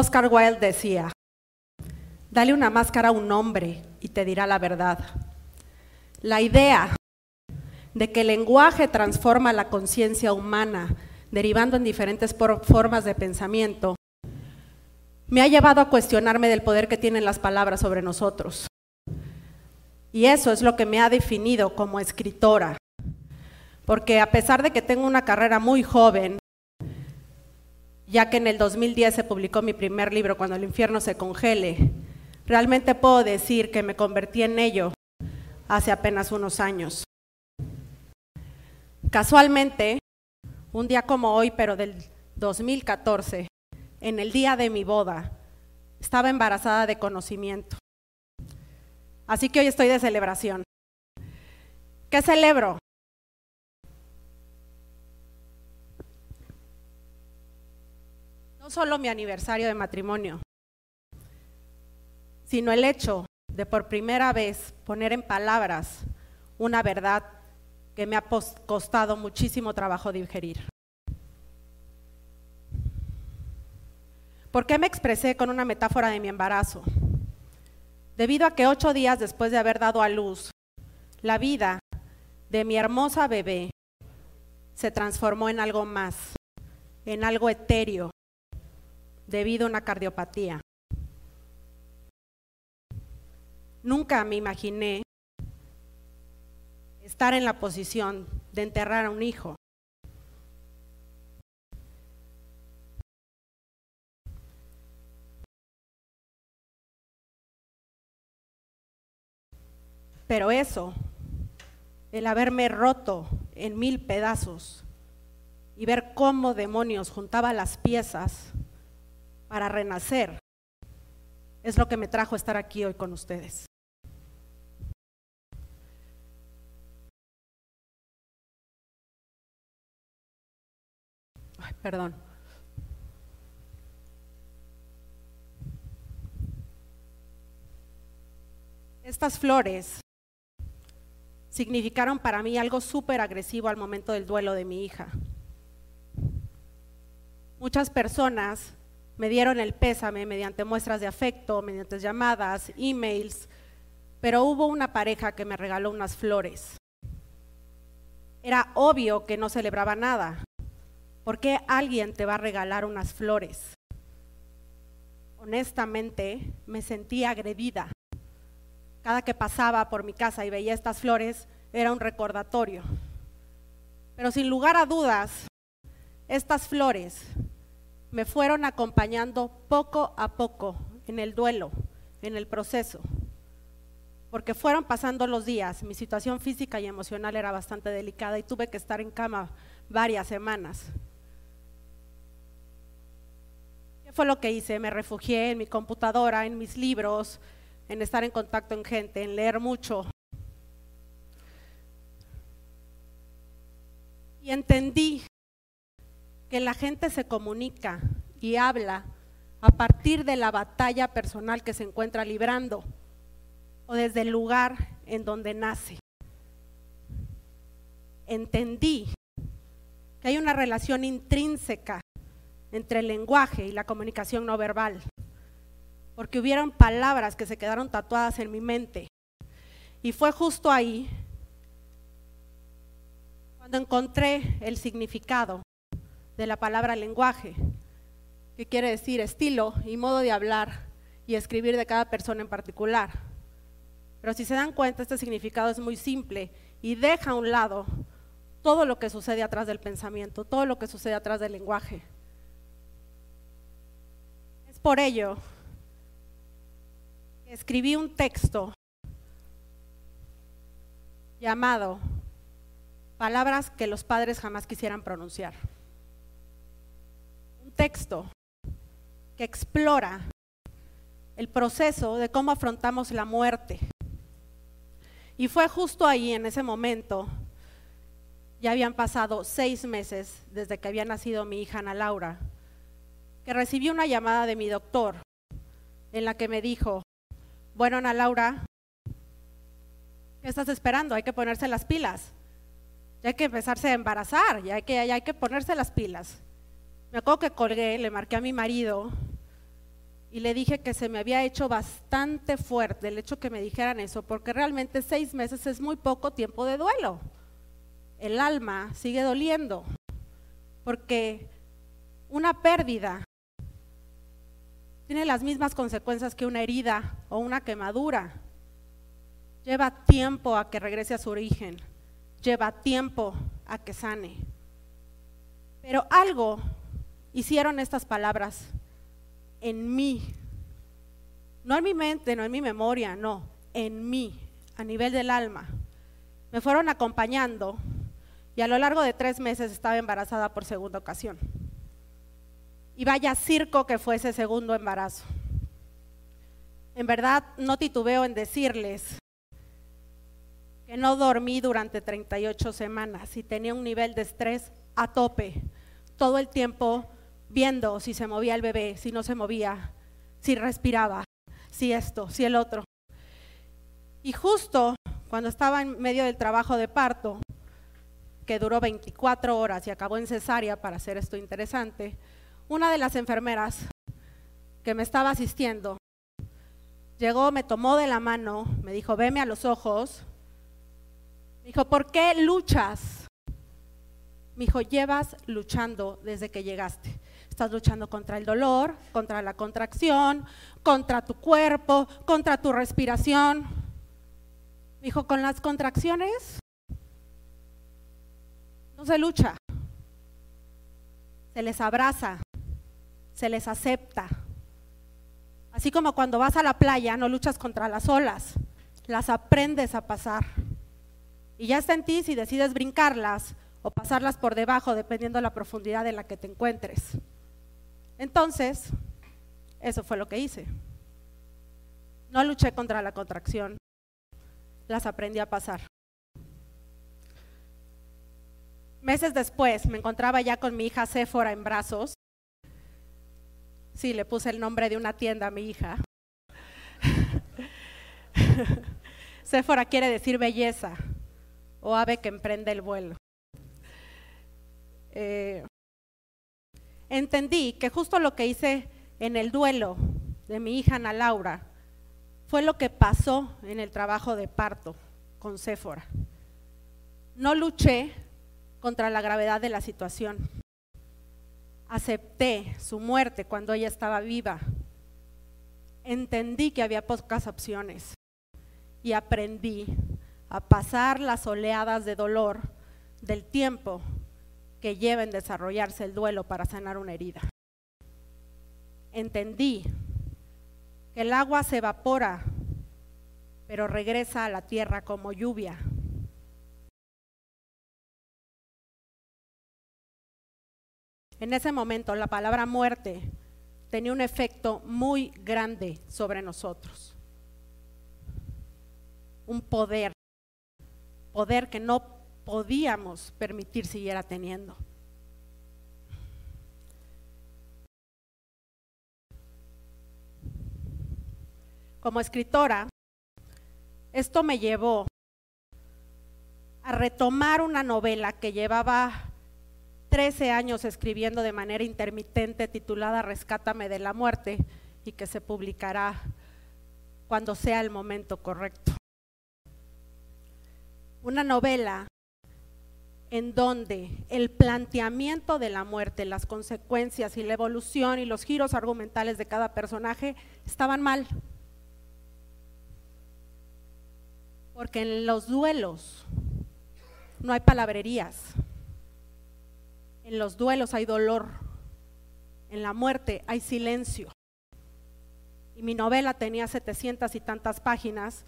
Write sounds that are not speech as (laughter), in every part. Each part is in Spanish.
Oscar Wilde decía, dale una máscara a un hombre y te dirá la verdad. La idea de que el lenguaje transforma la conciencia humana, derivando en diferentes formas de pensamiento, me ha llevado a cuestionarme del poder que tienen las palabras sobre nosotros. Y eso es lo que me ha definido como escritora. Porque a pesar de que tengo una carrera muy joven, ya que en el 2010 se publicó mi primer libro, Cuando el infierno se congele, realmente puedo decir que me convertí en ello hace apenas unos años. Casualmente, un día como hoy, pero del 2014, en el día de mi boda, estaba embarazada de conocimiento. Así que hoy estoy de celebración. ¿Qué celebro? Solo mi aniversario de matrimonio, sino el hecho de por primera vez poner en palabras una verdad que me ha costado muchísimo trabajo digerir. ¿Por qué me expresé con una metáfora de mi embarazo? Debido a que ocho días después de haber dado a luz, la vida de mi hermosa bebé se transformó en algo más, en algo etéreo, debido a una cardiopatía. Nunca me imaginé estar en la posición de enterrar a un hijo. Pero eso, el haberme roto en mil pedazos y ver cómo demonios juntaba las piezas para renacer, es lo que me trajo estar aquí hoy con ustedes. Perdón. Estas flores significaron para mí algo súper agresivo al momento del duelo de mi hija. Muchas personas me dieron el pésame mediante muestras de afecto, mediante llamadas, emails, pero hubo una pareja que me regaló unas flores. Era obvio que no celebraba nada. ¿Por qué alguien te va a regalar unas flores? Honestamente, me sentí agredida. Cada que pasaba por mi casa y veía estas flores, era un recordatorio. Pero sin lugar a dudas, estas flores me fueron acompañando poco a poco en el duelo, en el proceso. Porque fueron pasando los días, mi situación física y emocional era bastante delicada y tuve que estar en cama varias semanas. ¿Qué fue lo que hice? Me refugié en mi computadora, en mis libros, en estar en contacto con gente, en leer mucho. Y entendí que la gente se comunica y habla a partir de la batalla personal que se encuentra librando o desde el lugar en donde nace. Entendí que hay una relación intrínseca entre el lenguaje y la comunicación no verbal porque hubieron palabras que se quedaron tatuadas en mi mente. Y fue justo ahí cuando encontré el significado de la palabra lenguaje, que quiere decir estilo y modo de hablar y escribir de cada persona en particular. Pero si se dan cuenta, este significado es muy simple y deja a un lado todo lo que sucede atrás del pensamiento, todo lo que sucede atrás del lenguaje. Es por ello escribí un texto llamado Palabras que los padres jamás quisieran pronunciar. Texto que explora el proceso de cómo afrontamos la muerte. Y fue justo ahí, en ese momento, ya habían pasado seis meses desde que había nacido mi hija Ana Laura, que recibí una llamada de mi doctor en la que me dijo, bueno, Ana Laura, ¿qué estás esperando? Hay que ponerse las pilas. Ya hay que empezarse a embarazar, ya hay que, ya hay que ponerse las pilas. Me acuerdo que colgué, le marqué a mi marido y le dije que se me había hecho bastante fuerte el hecho que me dijeran eso, porque realmente seis meses es muy poco tiempo de duelo. El alma sigue doliendo, porque una pérdida tiene las mismas consecuencias que una herida o una quemadura. Lleva tiempo a que regrese a su origen, lleva tiempo a que sane. Pero algo hicieron estas palabras en mí. No en mi mente, no en mi memoria, no, en mí, a nivel del alma. Me fueron acompañando y a lo largo de tres meses estaba embarazada por segunda ocasión. Y vaya circo que fue ese segundo embarazo. En verdad no titubeo en decirles que no dormí durante 38 semanas y tenía un nivel de estrés a tope. Todo el tiempo viendo si se movía el bebé, si no se movía, si respiraba, si esto, si el otro. Y justo cuando estaba en medio del trabajo de parto, que duró 24 horas y acabó en cesárea para hacer esto interesante, una de las enfermeras que me estaba asistiendo llegó, me tomó de la mano, me dijo, veme a los ojos, me dijo, ¿por qué luchas? Me dijo, llevas luchando desde que llegaste. Estás luchando contra el dolor, contra la contracción, contra tu cuerpo, contra tu respiración. Dijo, con las contracciones no se lucha, se les abraza, se les acepta. Así como cuando vas a la playa no luchas contra las olas, las aprendes a pasar. Y ya está en ti si decides brincarlas o pasarlas por debajo, dependiendo de la profundidad en la que te encuentres. Entonces, eso fue lo que hice. No luché contra la contracción, las aprendí a pasar. Meses después me encontraba ya con mi hija Séfora en brazos. Sí, le puse el nombre de una tienda a mi hija. (laughs) Séfora quiere decir belleza o ave que emprende el vuelo. Eh, entendí que justo lo que hice en el duelo de mi hija Ana Laura fue lo que pasó en el trabajo de parto con Séfora. No luché contra la gravedad de la situación. Acepté su muerte cuando ella estaba viva. Entendí que había pocas opciones y aprendí a pasar las oleadas de dolor del tiempo que lleva en desarrollarse el duelo para sanar una herida. Entendí que el agua se evapora, pero regresa a la tierra como lluvia. En ese momento la palabra muerte tenía un efecto muy grande sobre nosotros. Un poder, poder que no podíamos permitir siguiera teniendo. Como escritora, esto me llevó a retomar una novela que llevaba 13 años escribiendo de manera intermitente titulada Rescátame de la muerte y que se publicará cuando sea el momento correcto. Una novela en donde el planteamiento de la muerte, las consecuencias y la evolución y los giros argumentales de cada personaje estaban mal. Porque en los duelos no hay palabrerías. En los duelos hay dolor. En la muerte hay silencio. Y mi novela tenía setecientas y tantas páginas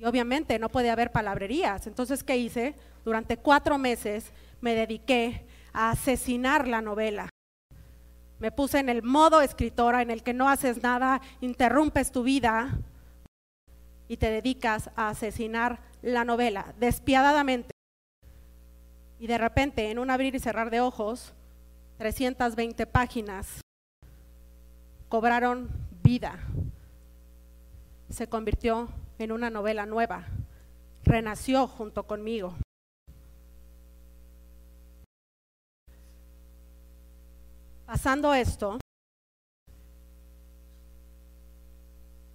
y obviamente no puede haber palabrerías. Entonces, ¿qué hice? Durante cuatro meses me dediqué a asesinar la novela. Me puse en el modo escritora en el que no haces nada, interrumpes tu vida y te dedicas a asesinar la novela despiadadamente. Y de repente, en un abrir y cerrar de ojos, 320 páginas cobraron vida. Se convirtió en una novela nueva. Renació junto conmigo. Pasando esto,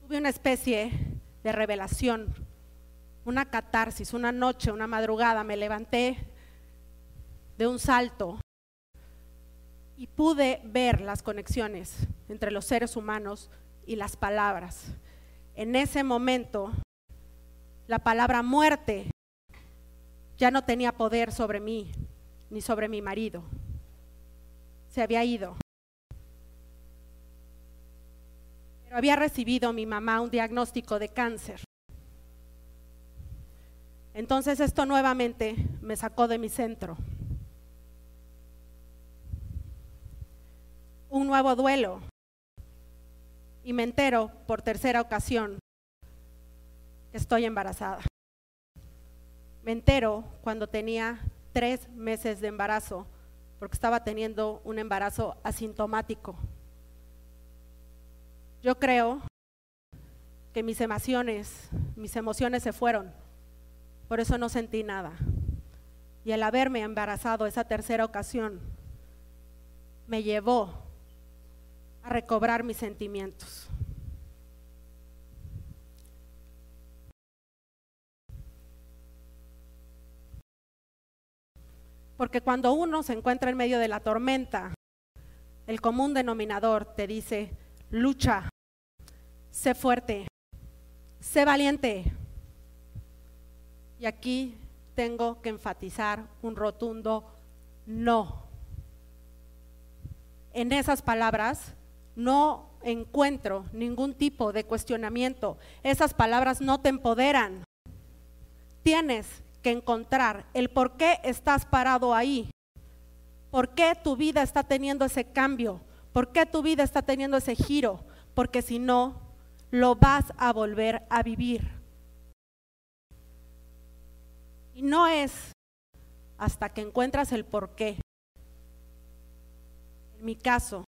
una especie de revelación, una catarsis, una noche, una madrugada, me levanté de un salto y pude ver las conexiones entre los seres humanos y las palabras. En ese momento, la palabra muerte ya no tenía poder sobre mí ni sobre mi marido. Se había ido. Pero había recibido mi mamá un diagnóstico de cáncer. Entonces esto nuevamente me sacó de mi centro. Un nuevo duelo. Y me entero por tercera ocasión que estoy embarazada. Me entero cuando tenía tres meses de embarazo, porque estaba teniendo un embarazo asintomático. Yo creo que mis emociones, mis emociones se fueron, por eso no sentí nada. Y el haberme embarazado esa tercera ocasión me llevó a recobrar mis sentimientos. Porque cuando uno se encuentra en medio de la tormenta, el común denominador te dice, lucha, sé fuerte, sé valiente. Y aquí tengo que enfatizar un rotundo no. En esas palabras no encuentro ningún tipo de cuestionamiento. Esas palabras no te empoderan. Tienes que encontrar el por qué estás parado ahí, por qué tu vida está teniendo ese cambio, por qué tu vida está teniendo ese giro, porque si no, lo vas a volver a vivir. Y no es hasta que encuentras el por qué. En mi caso,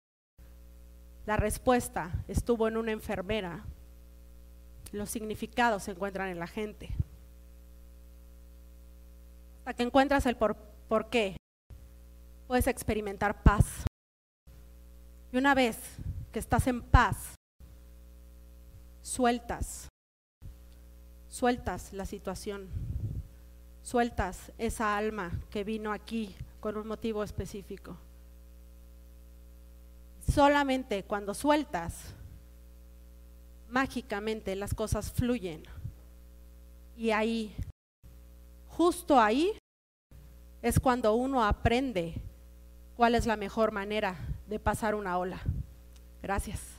la respuesta estuvo en una enfermera. Los significados se encuentran en la gente hasta que encuentras el por, qué, puedes experimentar paz. Y una vez que estás en paz, sueltas, sueltas la situación, sueltas esa alma que vino aquí con un motivo específico. Solamente cuando sueltas, mágicamente las cosas fluyen. Y ahí justo ahí es cuando uno aprende cuál es la mejor manera de pasar una ola. Gracias.